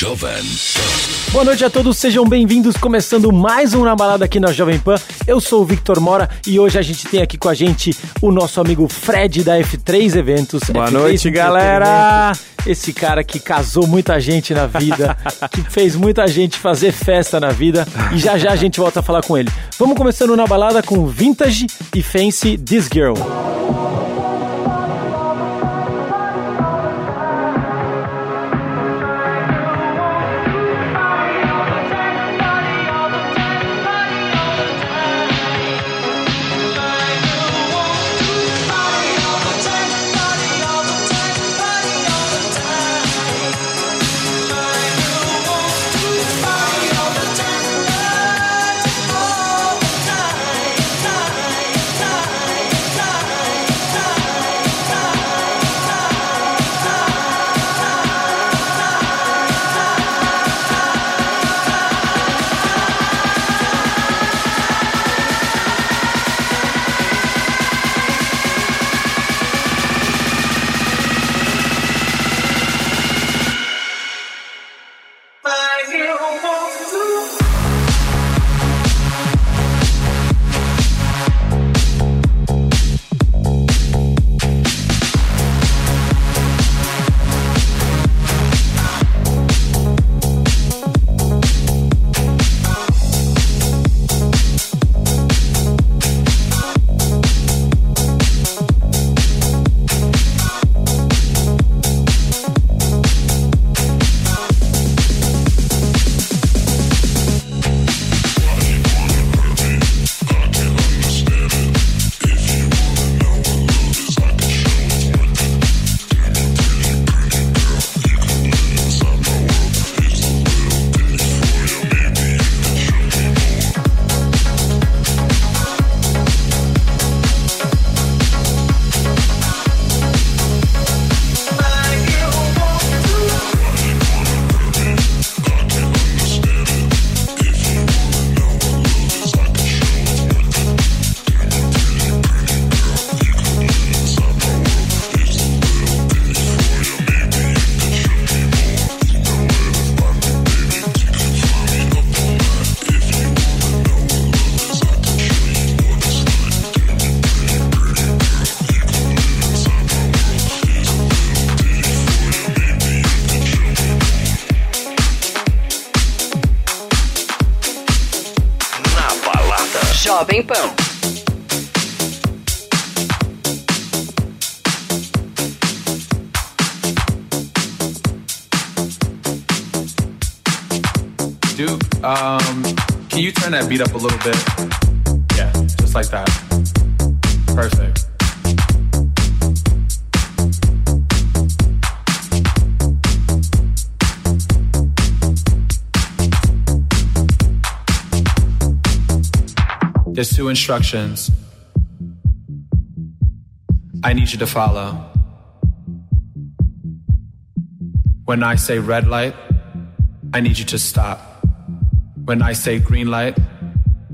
Jovem Boa noite a todos, sejam bem-vindos. Começando mais um Na Balada aqui na Jovem Pan. Eu sou o Victor Mora e hoje a gente tem aqui com a gente o nosso amigo Fred da F3 Eventos. Boa F3 noite, galera! Esse cara que casou muita gente na vida, que fez muita gente fazer festa na vida e já já a gente volta a falar com ele. Vamos começando na balada com Vintage e Fancy This Girl. Um, can you turn that beat up a little bit? Yeah, just like that. Perfect. There's two instructions I need you to follow. When I say red light, I need you to stop. When I say green light,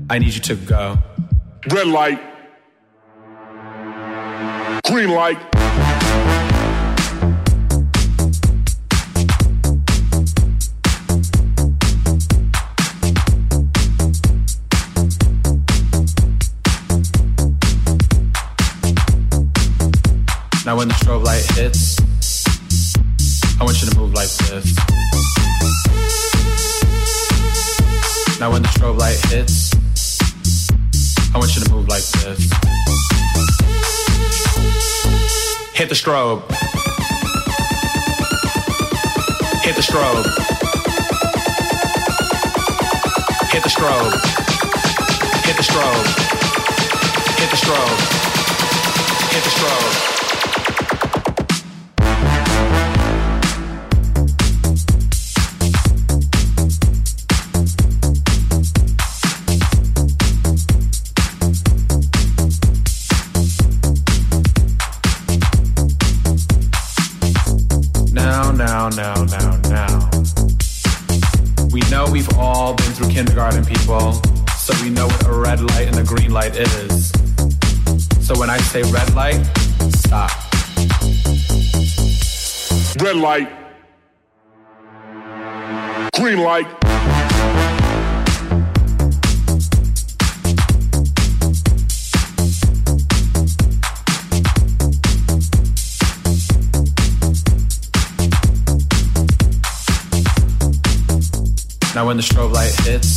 I need you to go. Red light. Green light. Hits, I want you to move like this. Hit the strobe. Hit the strobe. Hit the strobe. Hit the strobe. Hit the strobe. Hit the strobe. Red light. Green light. Now when the strobe light hits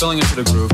filling into the groove.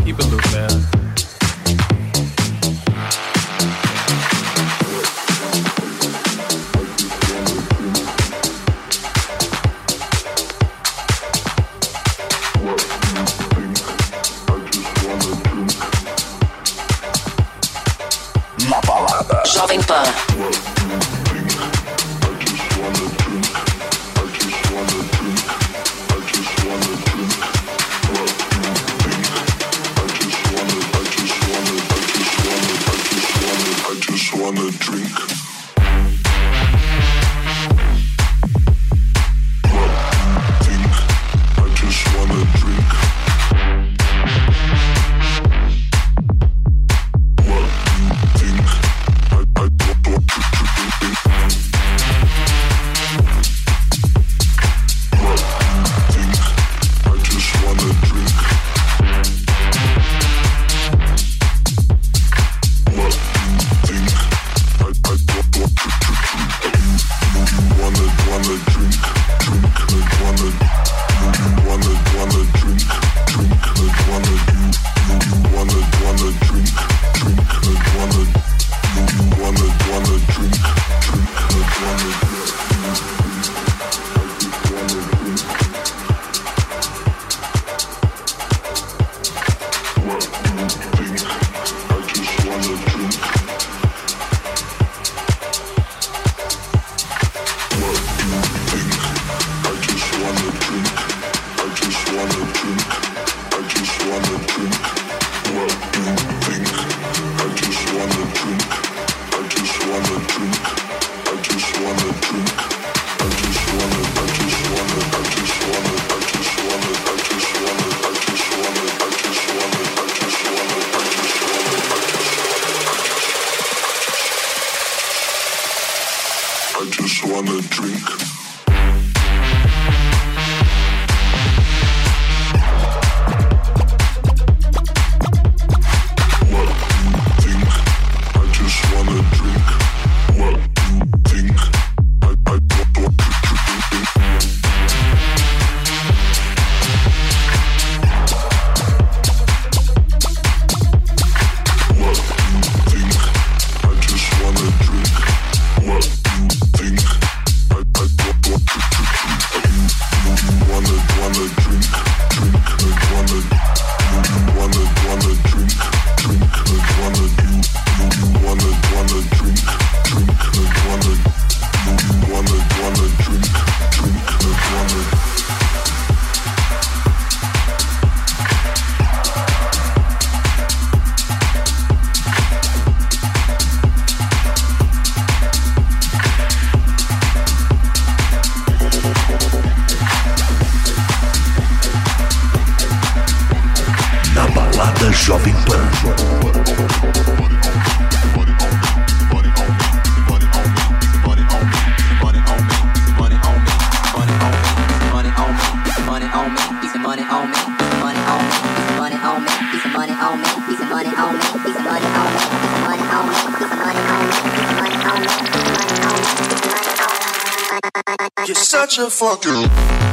Such a fucking.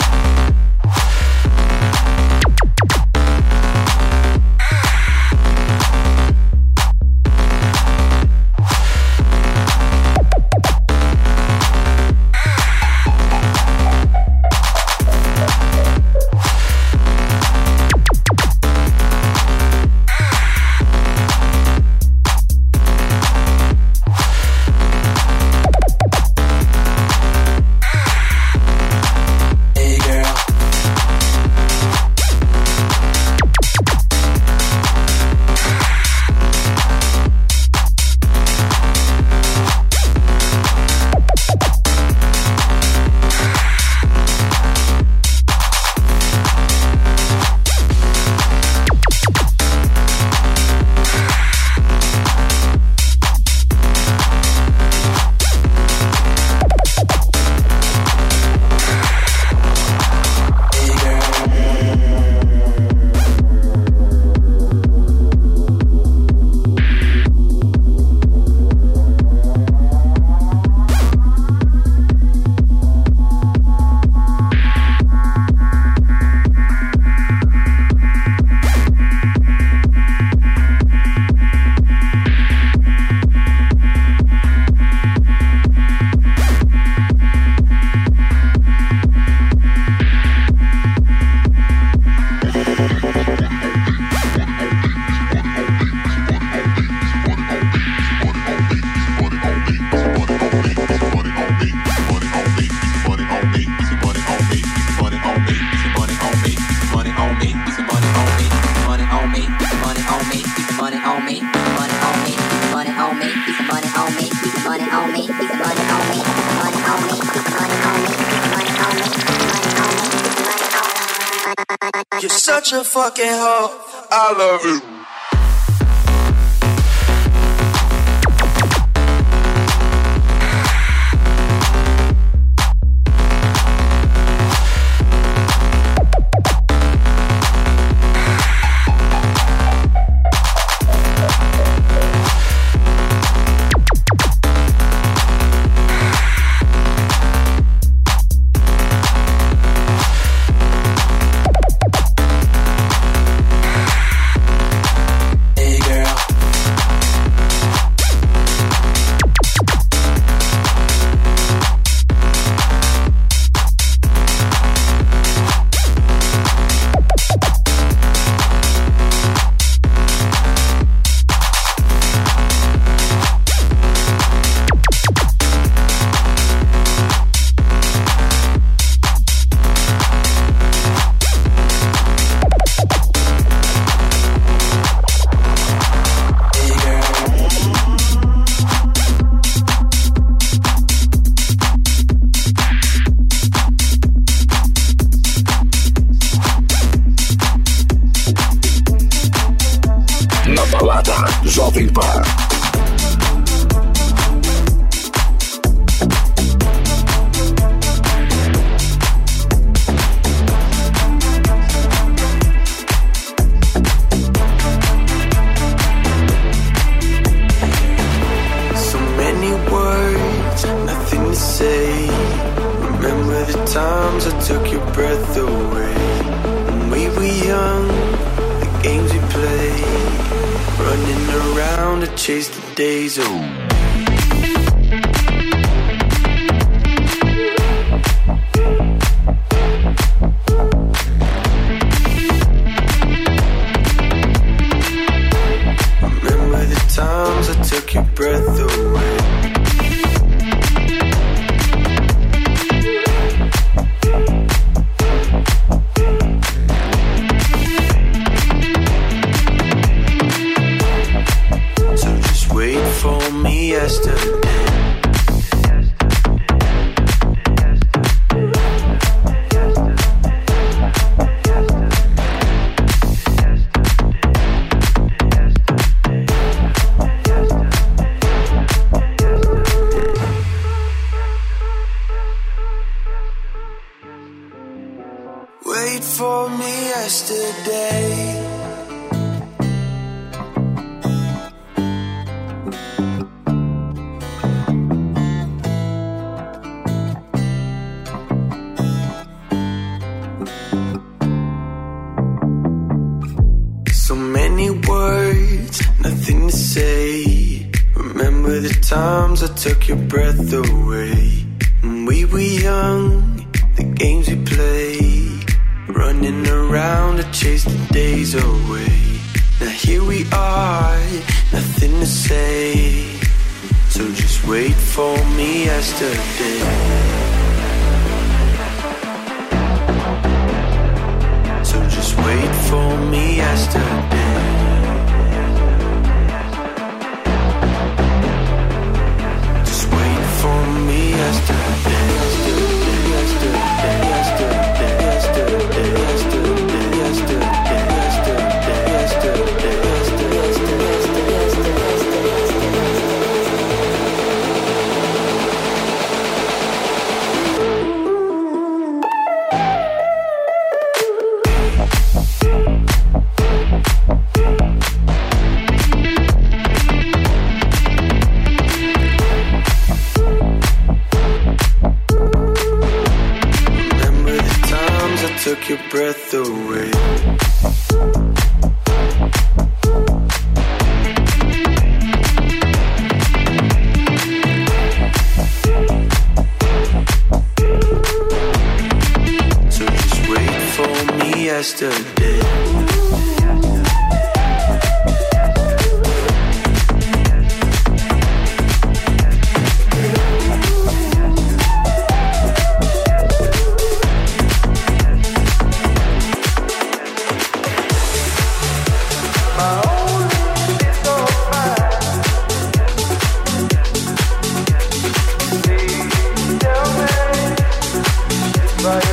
right.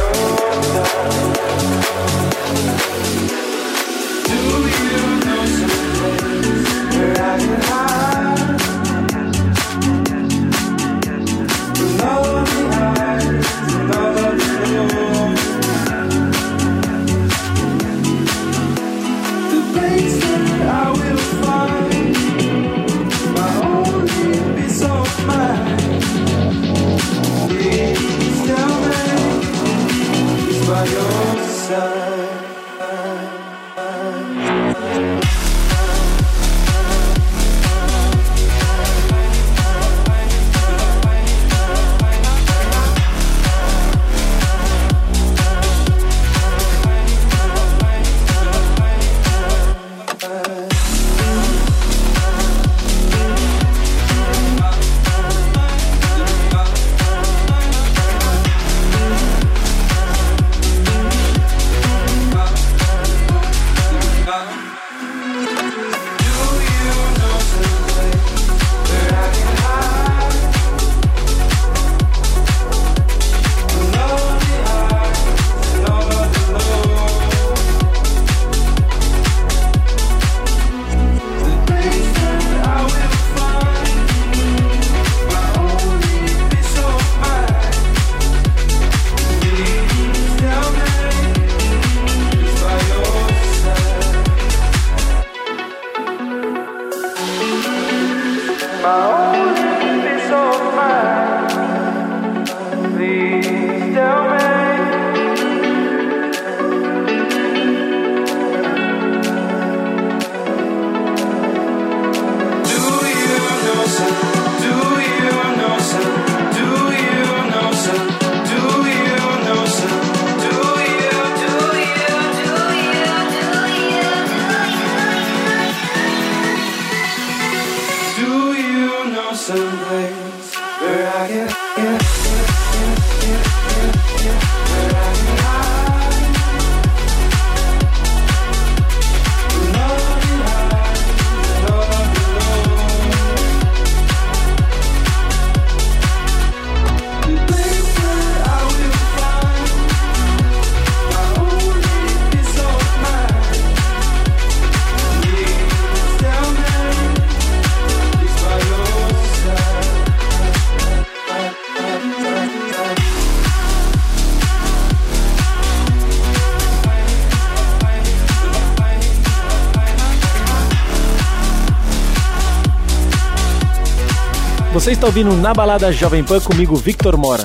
Você está ouvindo Na Balada Jovem Pan comigo, Victor Mora.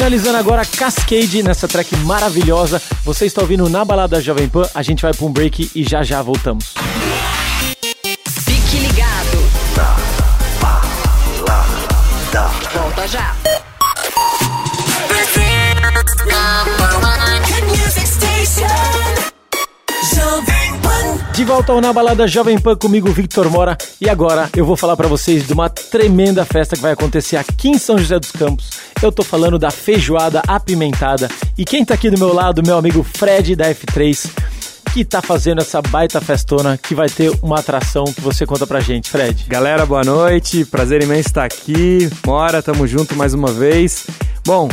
Finalizando agora Cascade nessa track maravilhosa. Você está ouvindo na balada Jovem Pan. A gente vai para um break e já já voltamos. Fique ligado. Na balada. Volta já. De volta ao Na Balada Jovem Pan comigo, Victor Mora. E agora eu vou falar para vocês de uma tremenda festa que vai acontecer aqui em São José dos Campos eu tô falando da feijoada apimentada. E quem tá aqui do meu lado, meu amigo Fred da F3, que tá fazendo essa baita festona que vai ter uma atração que você conta pra gente, Fred. Galera, boa noite. Prazer imenso estar aqui. Mora, tamo junto mais uma vez. Bom,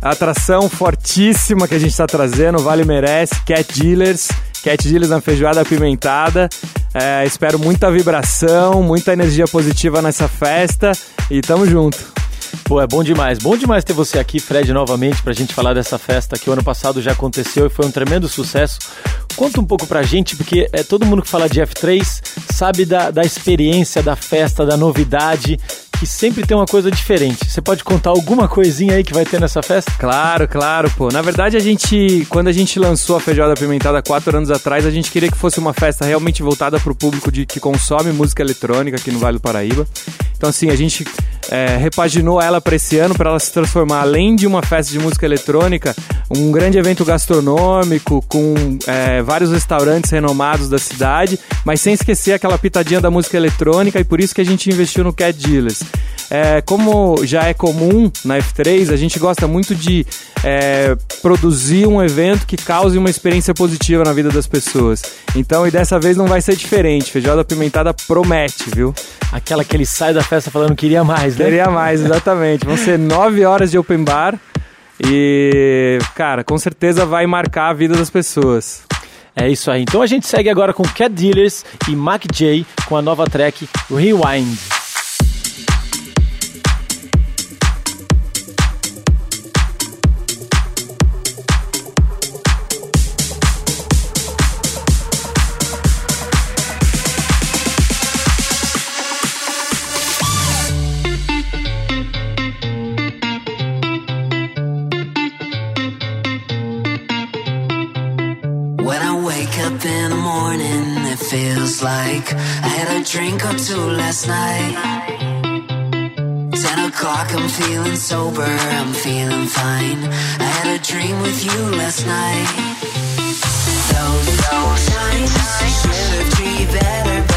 atração fortíssima que a gente está trazendo, vale merece, Cat Dealers. Cat Dealers na feijoada apimentada. É, espero muita vibração, muita energia positiva nessa festa e tamo junto. Pô, é bom demais. Bom demais ter você aqui, Fred, novamente, pra gente falar dessa festa que o ano passado já aconteceu e foi um tremendo sucesso. Conta um pouco pra gente, porque é, todo mundo que fala de F3 sabe da, da experiência, da festa, da novidade, que sempre tem uma coisa diferente. Você pode contar alguma coisinha aí que vai ter nessa festa? Claro, claro, pô. Na verdade, a gente, quando a gente lançou a Feijoada Apimentada quatro anos atrás, a gente queria que fosse uma festa realmente voltada pro público de, que consome música eletrônica aqui no Vale do Paraíba. Então, assim, a gente é, repaginou ela para esse ano para ela se transformar, além de uma festa de música eletrônica, um grande evento gastronômico com é, vários restaurantes renomados da cidade, mas sem esquecer aquela pitadinha da música eletrônica e por isso que a gente investiu no Cat Dealers. É, como já é comum na F3, a gente gosta muito de é, produzir um evento que cause uma experiência positiva na vida das pessoas. Então, e dessa vez não vai ser diferente. Feijoada apimentada promete, viu? Aquela que ele sai da festa falando que queria mais, né? Queria mais, exatamente. Vão ser nove horas de open bar e, cara, com certeza vai marcar a vida das pessoas. É isso aí. Então a gente segue agora com Cat Dealers e Mac J com a nova track Rewind. Like I had a drink or two last night. Ten o'clock, I'm feeling sober, I'm feeling fine. I had a dream with you last night. Those, those times should have treated better,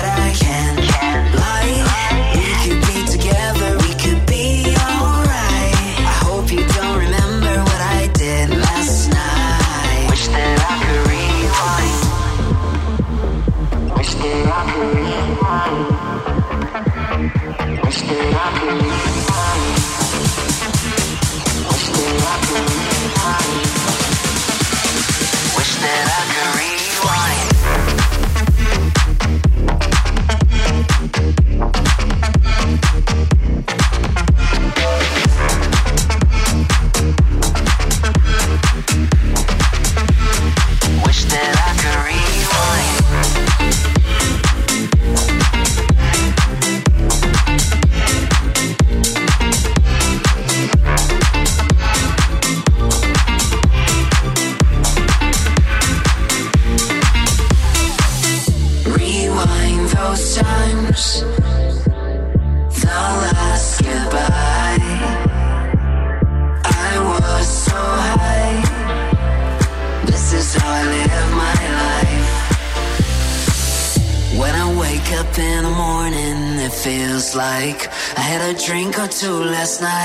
to last night.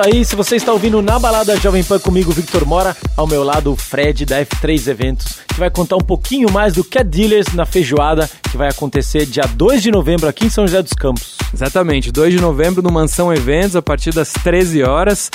Isso aí, se você está ouvindo na balada Jovem Pan comigo, Victor Mora, ao meu lado o Fred da F3 Eventos, que vai contar um pouquinho mais do Cat Dealers na feijoada, que vai acontecer dia 2 de novembro aqui em São José dos Campos. Exatamente, 2 de novembro no Mansão Eventos, a partir das 13 horas.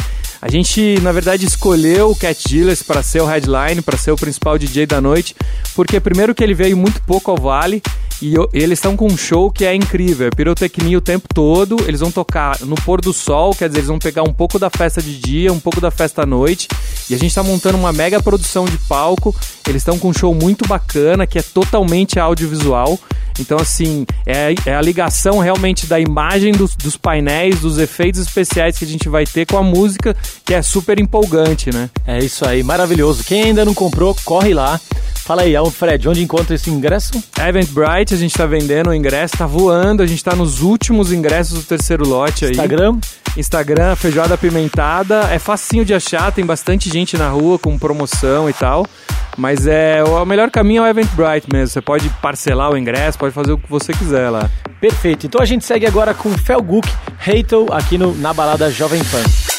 A gente, na verdade, escolheu o Cat Dealers para ser o headline, para ser o principal DJ da noite, porque primeiro que ele veio muito pouco ao Vale e eu- eles estão com um show que é incrível, é pirotecnia o tempo todo, eles vão tocar no pôr do sol, quer dizer, eles vão pegar um pouco da festa de dia, um pouco da festa à noite, e a gente está montando uma mega produção de palco, eles estão com um show muito bacana, que é totalmente audiovisual, então assim, é, é a ligação realmente da imagem dos, dos painéis, dos efeitos especiais que a gente vai ter com a música, que é super empolgante, né? É isso aí, maravilhoso. Quem ainda não comprou, corre lá. Fala aí, Al- Fred, onde encontra esse ingresso? Eventbrite, a gente tá vendendo o ingresso, tá voando, a gente tá nos últimos ingressos do terceiro lote aí. Instagram? Instagram, feijoada apimentada. É facinho de achar, tem bastante gente na rua com promoção e tal. Mas é o o melhor caminho é o Eventbrite mesmo. Você pode parcelar o ingresso, pode fazer o que você quiser lá. Perfeito. Então a gente segue agora com Felguk, Heitel, aqui no, na balada Jovem Pan.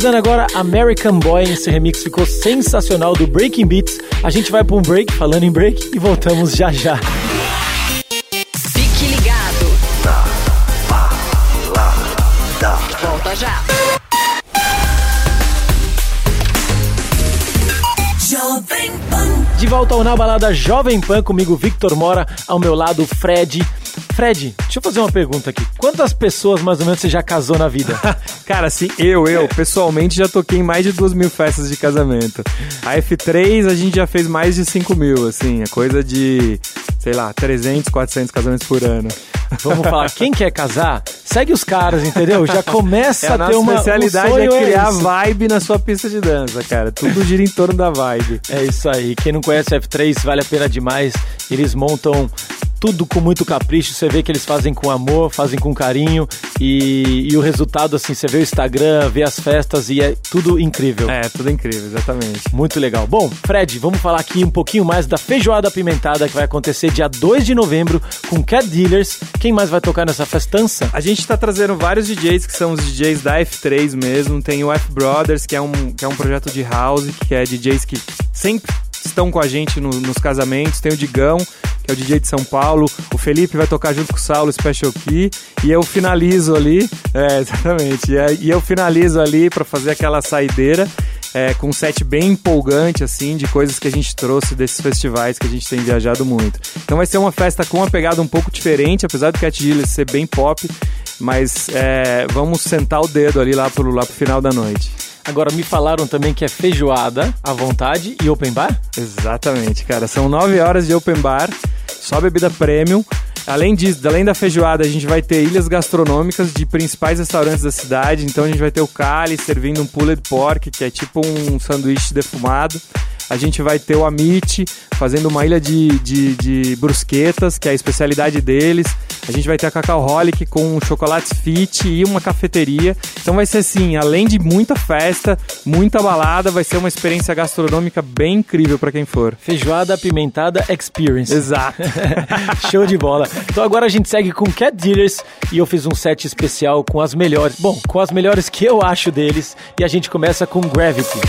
finalizando agora American Boy, esse remix ficou sensacional do Breaking Beats. A gente vai para um break, falando em break, e voltamos já já. Fique ligado. Na balada. Volta já. Jovem Pan. De volta ao Na Balada Jovem Pan, comigo Victor Mora, ao meu lado Fred Fred, deixa eu fazer uma pergunta aqui. Quantas pessoas mais ou menos você já casou na vida? Cara, assim, eu, eu, pessoalmente já toquei em mais de duas mil festas de casamento. A F3 a gente já fez mais de 5 mil, assim, é coisa de, sei lá, 300, 400 casamentos por ano. Vamos falar, quem quer casar, segue os caras, entendeu? Já começa é, a, a ter uma. A especialidade é, é criar é vibe na sua pista de dança, cara. Tudo gira em torno da vibe. É isso aí. Quem não conhece F3, vale a pena demais. Eles montam tudo com muito capricho. Você vê que eles fazem com amor, fazem com carinho. E, e o resultado, assim, você vê o Instagram, vê as festas e é tudo incrível. É, tudo incrível, exatamente. Muito legal. Bom, Fred, vamos falar aqui um pouquinho mais da feijoada apimentada que vai acontecer dia 2 de novembro com Cat Dealers. Quem mais vai tocar nessa festança? A gente tá trazendo vários DJs que são os DJs da F3 mesmo. Tem o F Brothers, que é um, que é um projeto de house, que é DJs que sempre estão com a gente no- nos casamentos. Tem o Digão, que é o DJ de São Paulo. O Felipe vai tocar junto com o Saulo Special Key. E eu finalizo ali. É, exatamente. E, e eu finalizo ali pra fazer aquela saideira. É, com um set bem empolgante, assim, de coisas que a gente trouxe desses festivais que a gente tem viajado muito. Então vai ser uma festa com uma pegada um pouco diferente, apesar do Cat Gilles ser bem pop, mas é, vamos sentar o dedo ali lá pro, lá pro final da noite. Agora, me falaram também que é feijoada à vontade e open bar? Exatamente, cara. São nove horas de open bar, só bebida premium. Além disso, além da feijoada, a gente vai ter ilhas gastronômicas de principais restaurantes da cidade. Então a gente vai ter o Cali servindo um pulled pork, que é tipo um sanduíche defumado. A gente vai ter o Amit fazendo uma ilha de, de, de brusquetas, que é a especialidade deles. A gente vai ter a Cacau Holic com chocolates fit e uma cafeteria. Então vai ser assim, além de muita festa, muita balada, vai ser uma experiência gastronômica bem incrível para quem for. Feijoada apimentada experience. Exato. Show de bola. Então agora a gente segue com Cat Dealers e eu fiz um set especial com as melhores. Bom, com as melhores que eu acho deles. E a gente começa com Gravity.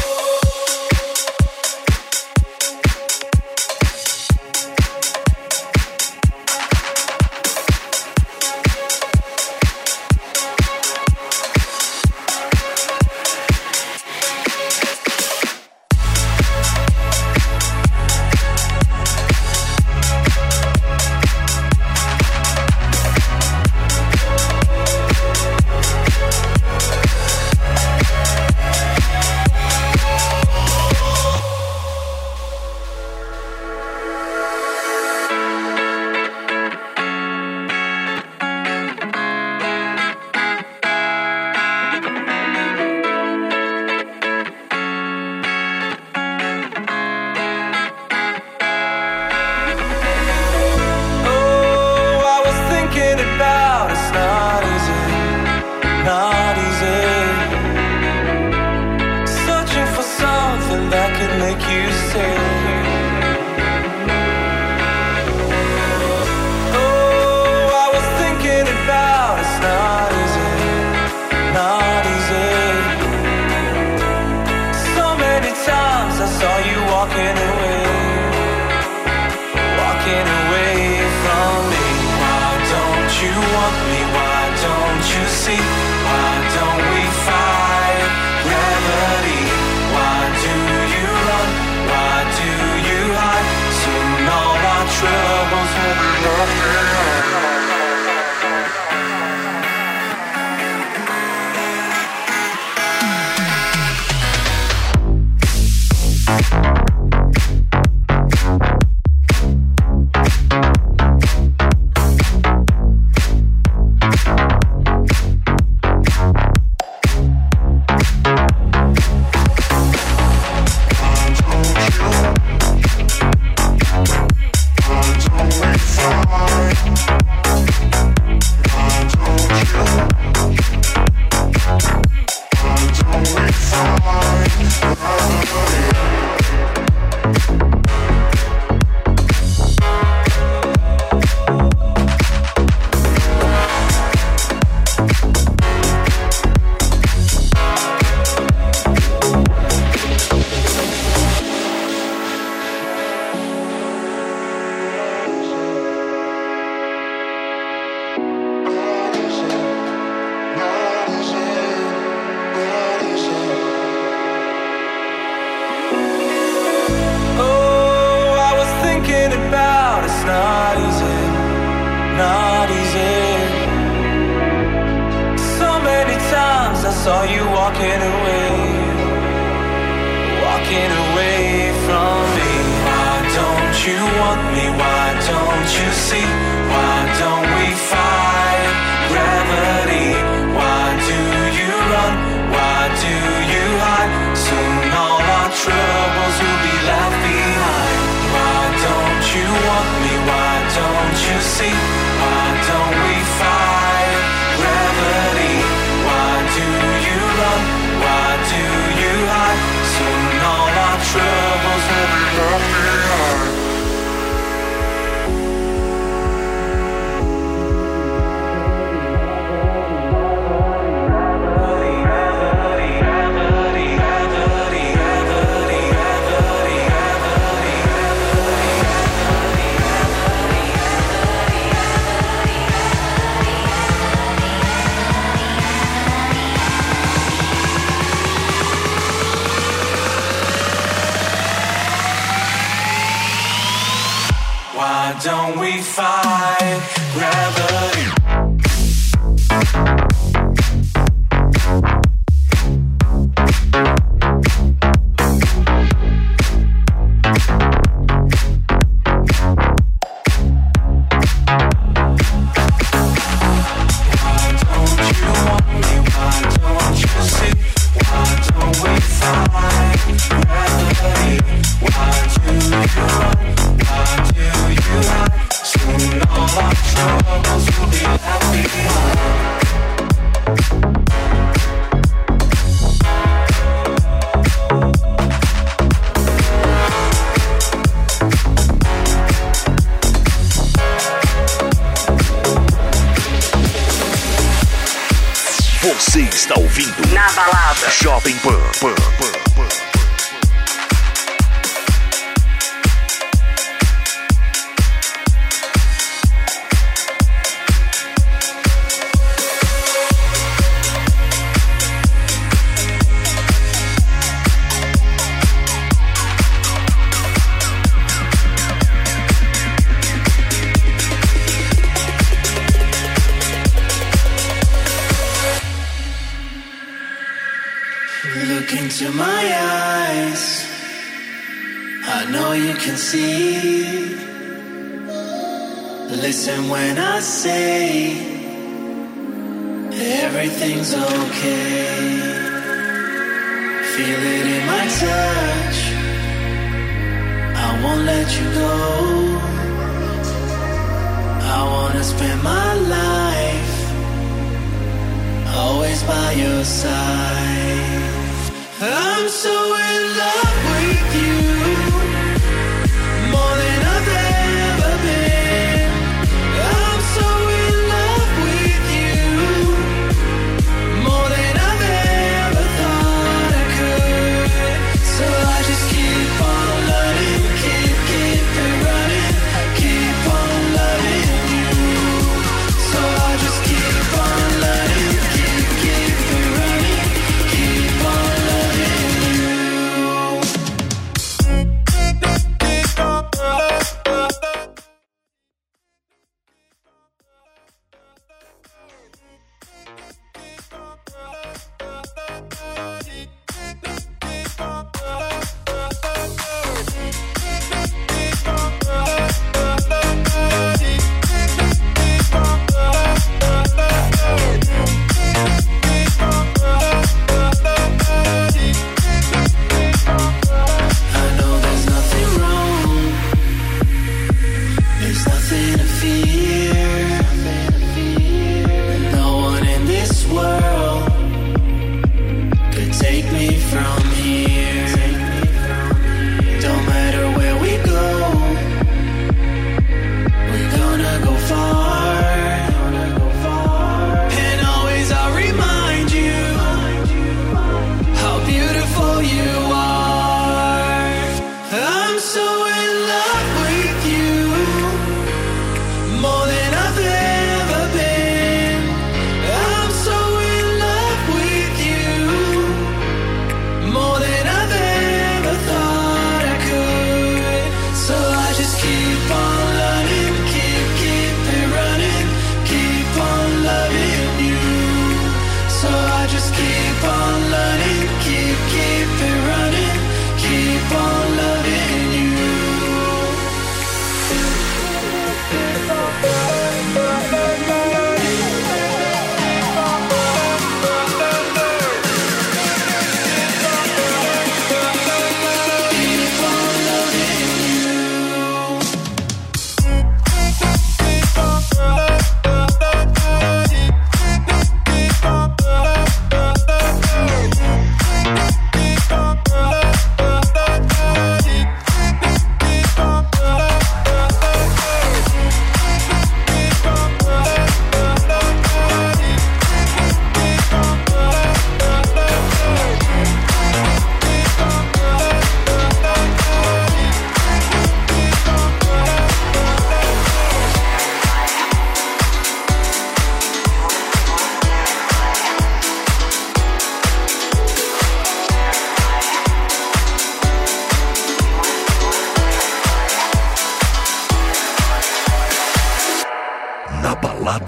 Why don't we fight gravity?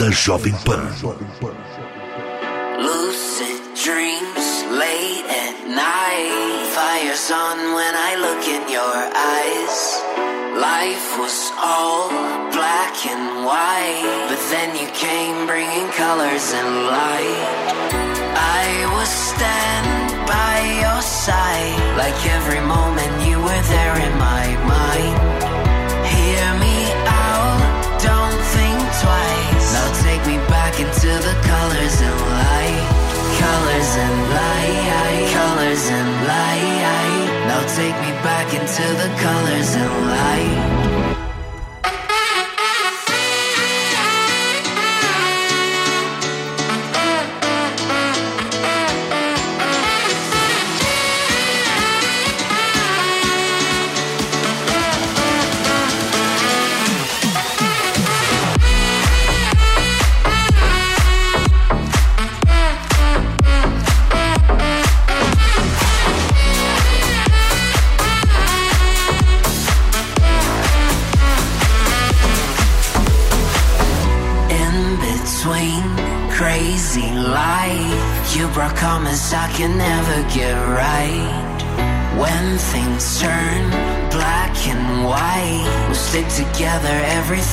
Balada Jovem Pan. Lucid dreams late at night. Fire's on when I look in your eyes. Life was all black and white. But then you came bringing colors and light. I was stand by your side. Like every moment you were there in my mind. Take me back into the colors and light.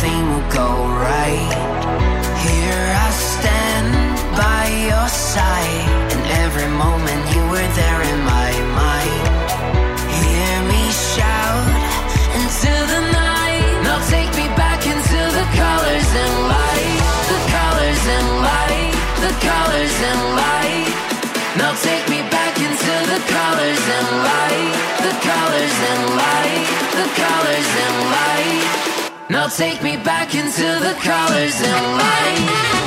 Everything will go right. Here I stand by your side, and every moment you were there in my mind. Hear me shout into the night. Now take me back into the colors and light, the colors and light, the colors and light. Now take me back into the colors and light, the colors and light, the colors. Now take me back into the colors and light.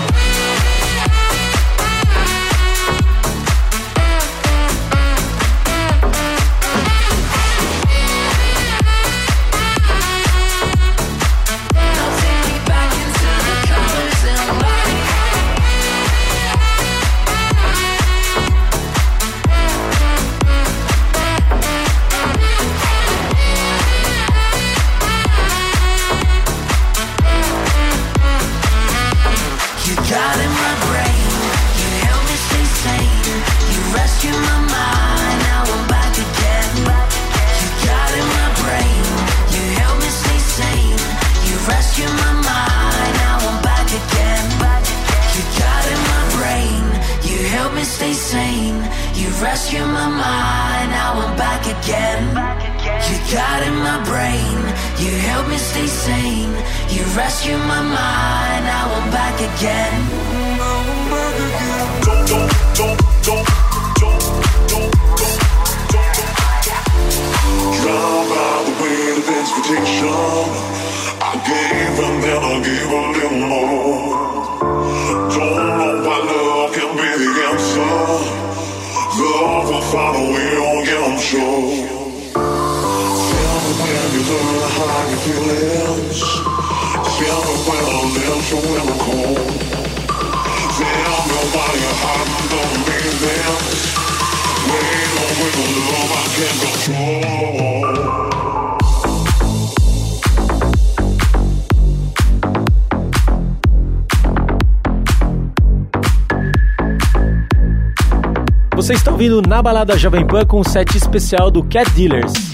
Rescue my mind, now I'm back again. Drowned by the weight of expectation. I gave and then I gave a little more. Don't know why love can be the answer. Love will find a way on you, I'm. Tell me when you learn to hide your Você está ouvindo na balada Jovem Pan com o set especial do Cat Dealers.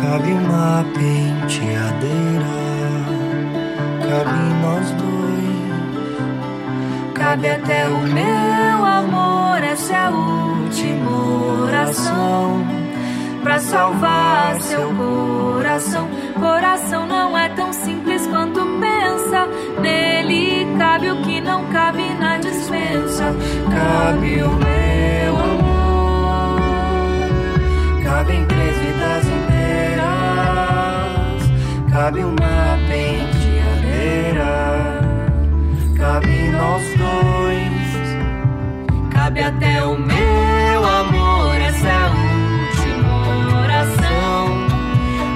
Cabe uma penteadeira. Cabe nós dois. Cabe até o meu amor, essa é a última oração. Pra salvar seu coração. Coração não é tão simples quanto pensa. Nele cabe o que não cabe na dispensa. Cabe o meu amor. Cabem três vidas inteiras. Cabe uma penteadeira. Cabe nós dois. Cabe até o meu amor, essa é a última oração.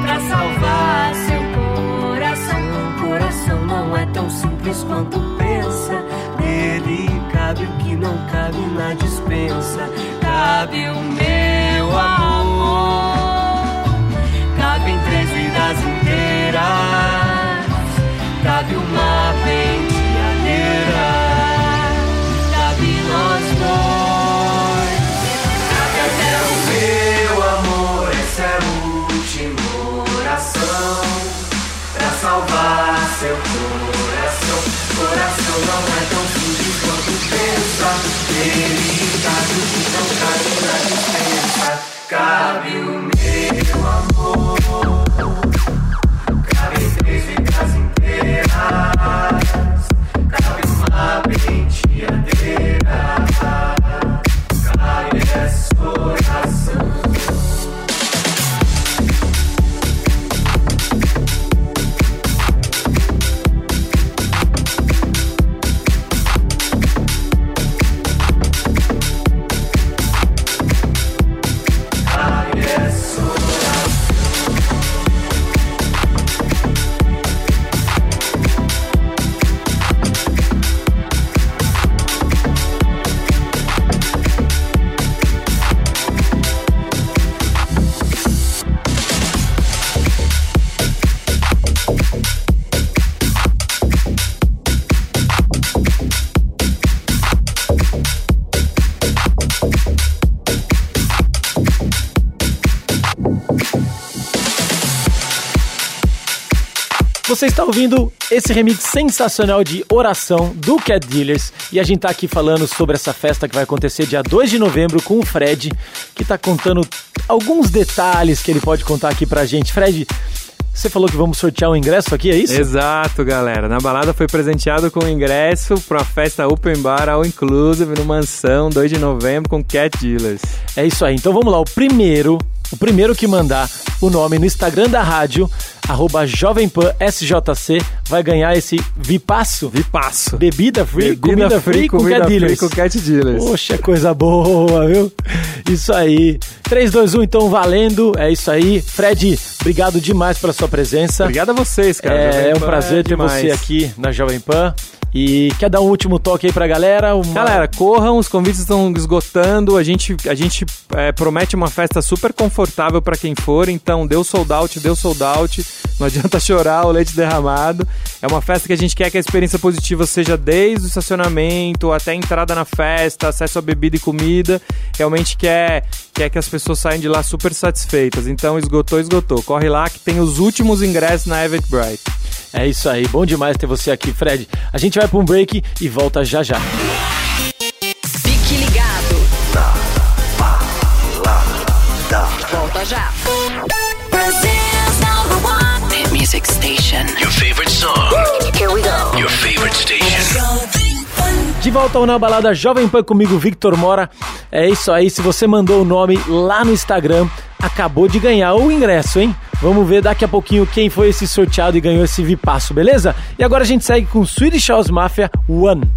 Pra salvar seu coração. Coração não é tão simples quanto pensa. Nele cabe o que não cabe na dispensa. Cabe o meu Cabe uma penteadeira. Cabe nós dois. Cabe até o meu amor. Essa é a última oração. Pra salvar seu coração. Coração não é tão simples quanto pensa. Nele cabe o que não cabe na dispensa. Cabe o meu amor. Está ouvindo esse remix sensacional de Oração do Cat Dealers e a gente tá aqui falando sobre essa festa que vai acontecer dia 2 de novembro com o Fred, que tá contando alguns detalhes que ele pode contar aqui pra gente. Fred, você falou que vamos sortear um ingresso aqui, é isso? Exato, galera. Na balada foi presenteado com o ingresso pra festa Open Bar All Inclusive no Mansão, 2 de novembro, com Cat Dealers. É isso aí. Então vamos lá, o primeiro, o primeiro que mandar o nome no Instagram da rádio, arroba SJC, vai ganhar esse Vipasso. Vipasso. Bebida free, Bebida comida free, com comida Cat free Dealers. com Cat Dealers. Poxa, coisa boa, viu? Isso aí. 3, 2, 1, então valendo. É isso aí. Fred, obrigado demais pela sua presença. Obrigado a vocês, cara. É, é um Pan prazer é ter demais. você aqui na Jovem Pan. E quer dar um último toque aí pra galera? Uma- Galera, corram, os convites estão esgotando. A gente, a gente é, promete uma festa super confortável pra quem for. Então, deu sold out, deu sold out. Não adianta chorar, o leite derramado. É uma festa que a gente quer que a experiência positiva seja desde o estacionamento até a entrada na festa, acesso a bebida e comida. Realmente quer, quer que as pessoas saiam de lá super satisfeitas. Então, esgotou, esgotou. Corre lá que tem os últimos ingressos na Eventbrite. É isso aí, bom demais ter você aqui, Fred. A gente vai pra um break e volta já já. Fique ligado. Volta já. Brazil's number one hit music station. Your favorite song. Here we go. Your favorite station. De volta ao Na Balada Jovem Pan comigo, Victor Mora. É isso aí, se você mandou o nome lá no Instagram, acabou de ganhar o ingresso, hein? Vamos ver daqui a pouquinho quem foi esse sorteado e ganhou esse Vipasso, beleza? E agora a gente segue com Swedish House Mafia One.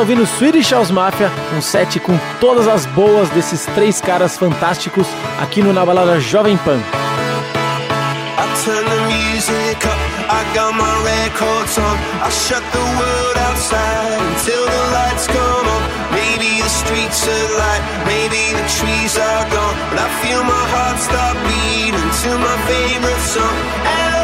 está ouvindo Swedish House Mafia, um set com todas as boas desses três caras fantásticos aqui no Na Balada Jovem Pan. streets are light, maybe the trees are gone. But I feel my heart stop beating to my favorite song.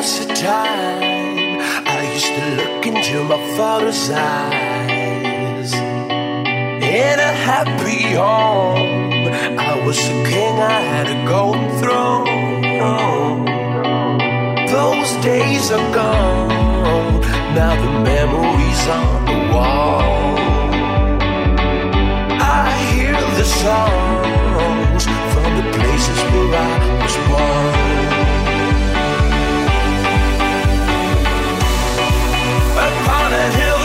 past the time I used to look into my father's eyes. In a happy home I was a king, I had a golden throne. Those days are gone Now the memories on the wall. I hear the songs From the places where I was born. on a hill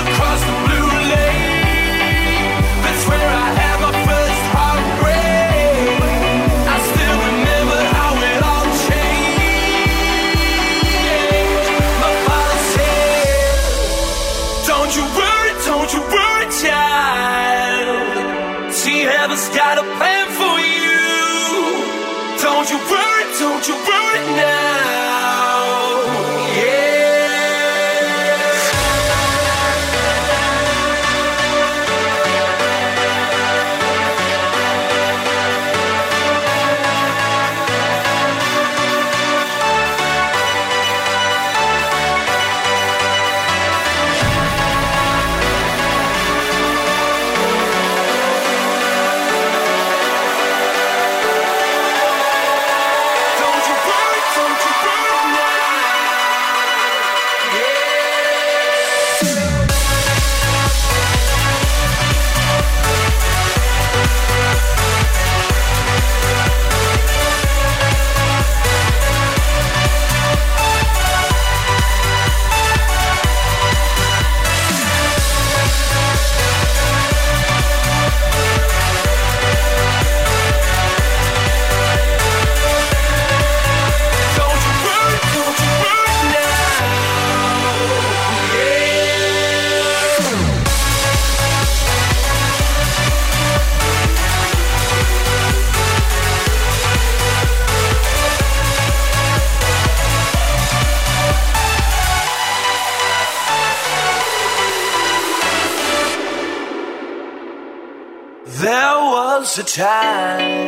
It's a time.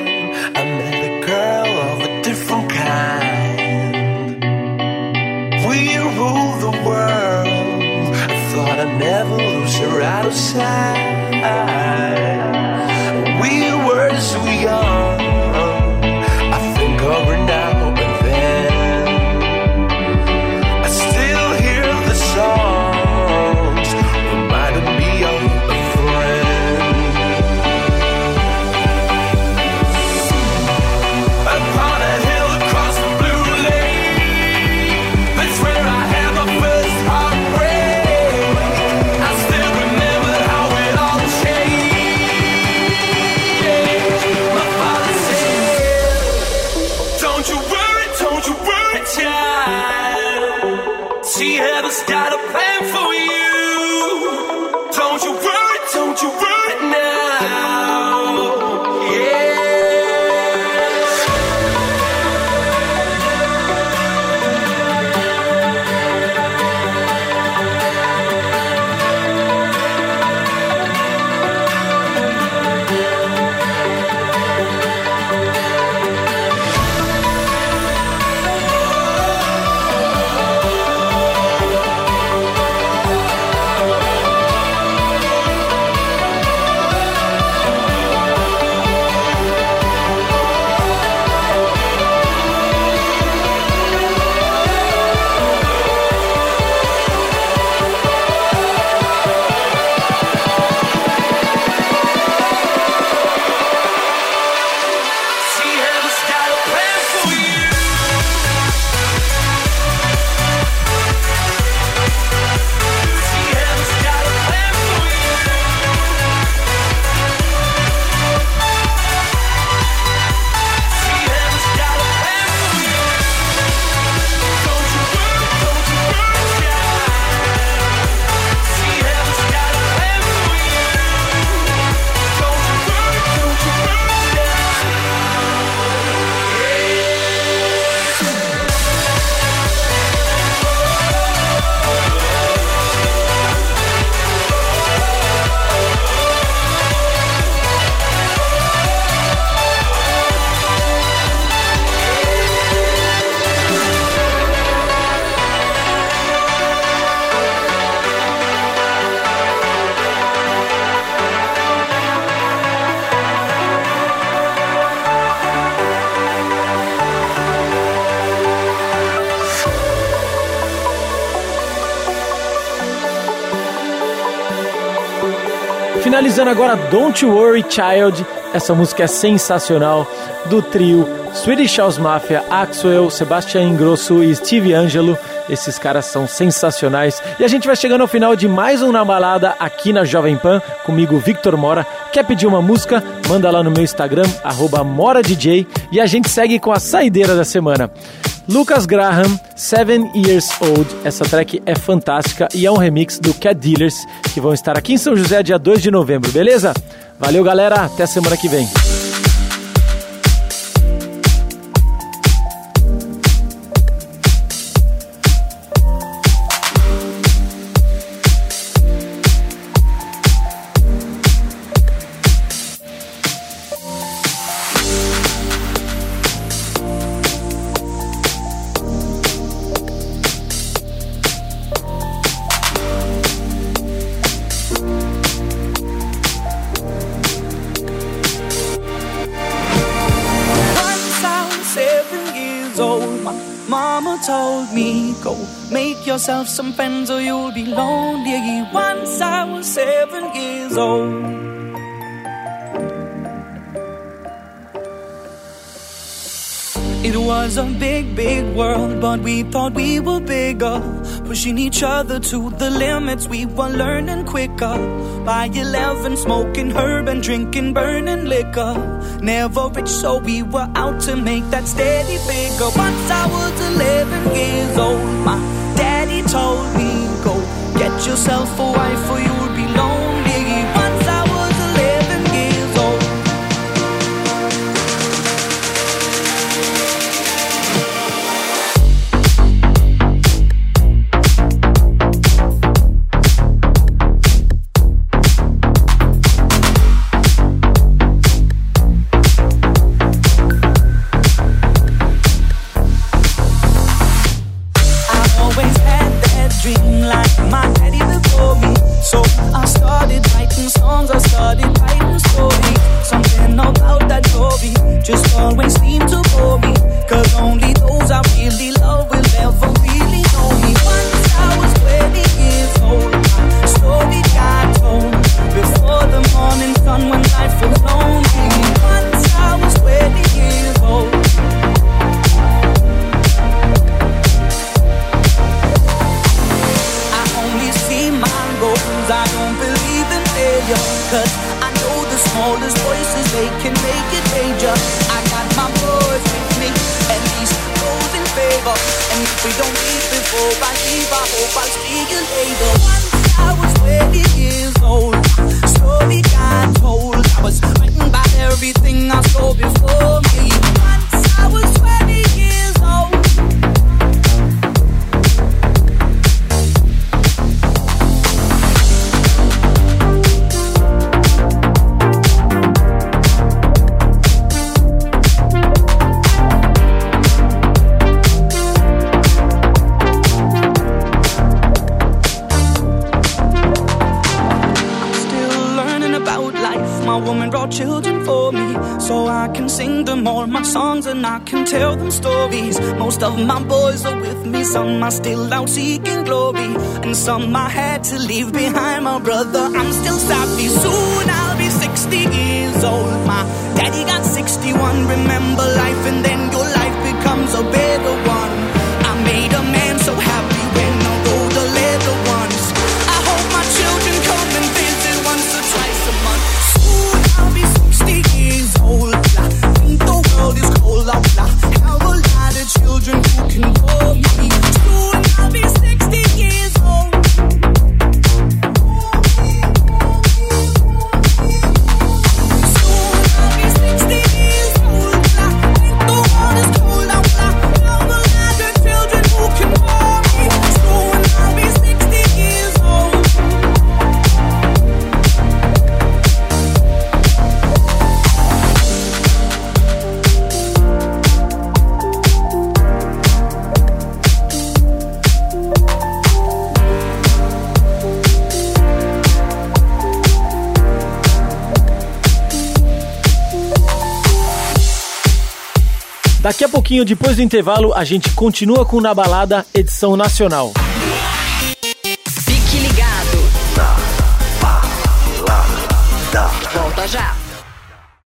Finalizando agora Don't Worry Child. Essa música é sensacional do trio Swedish House Mafia, Axwell, Sebastian Ingrosso e Steve Angelo. Esses caras são sensacionais. E a gente vai chegando ao final de mais um Na Balada aqui na Jovem Pan, comigo, Victor Mora. Quer pedir uma música? Manda lá no meu Instagram, MoraDJ. E a gente segue com a saideira da semana. Lucas Graham, Seven Years Old. Essa track é fantástica e é um remix do Cat Dealers, que vão estar aqui em São José dia 2 de novembro, beleza? Valeu, galera. Até semana que vem. Yourself some friends or you'll be lonely. Once I was seven years old. It was a big, big world, but we thought we were bigger. Pushing each other to the limits, we were learning quicker. By 11, smoking herb and drinking burning liquor. Never rich, so we were out to make that steady figure. Once I was 11 years old, my daddy told me, Go get yourself a wife or you'll be lonely. And some pouquinho, depois do intervalo, a gente continua com Na Balada, edição nacional.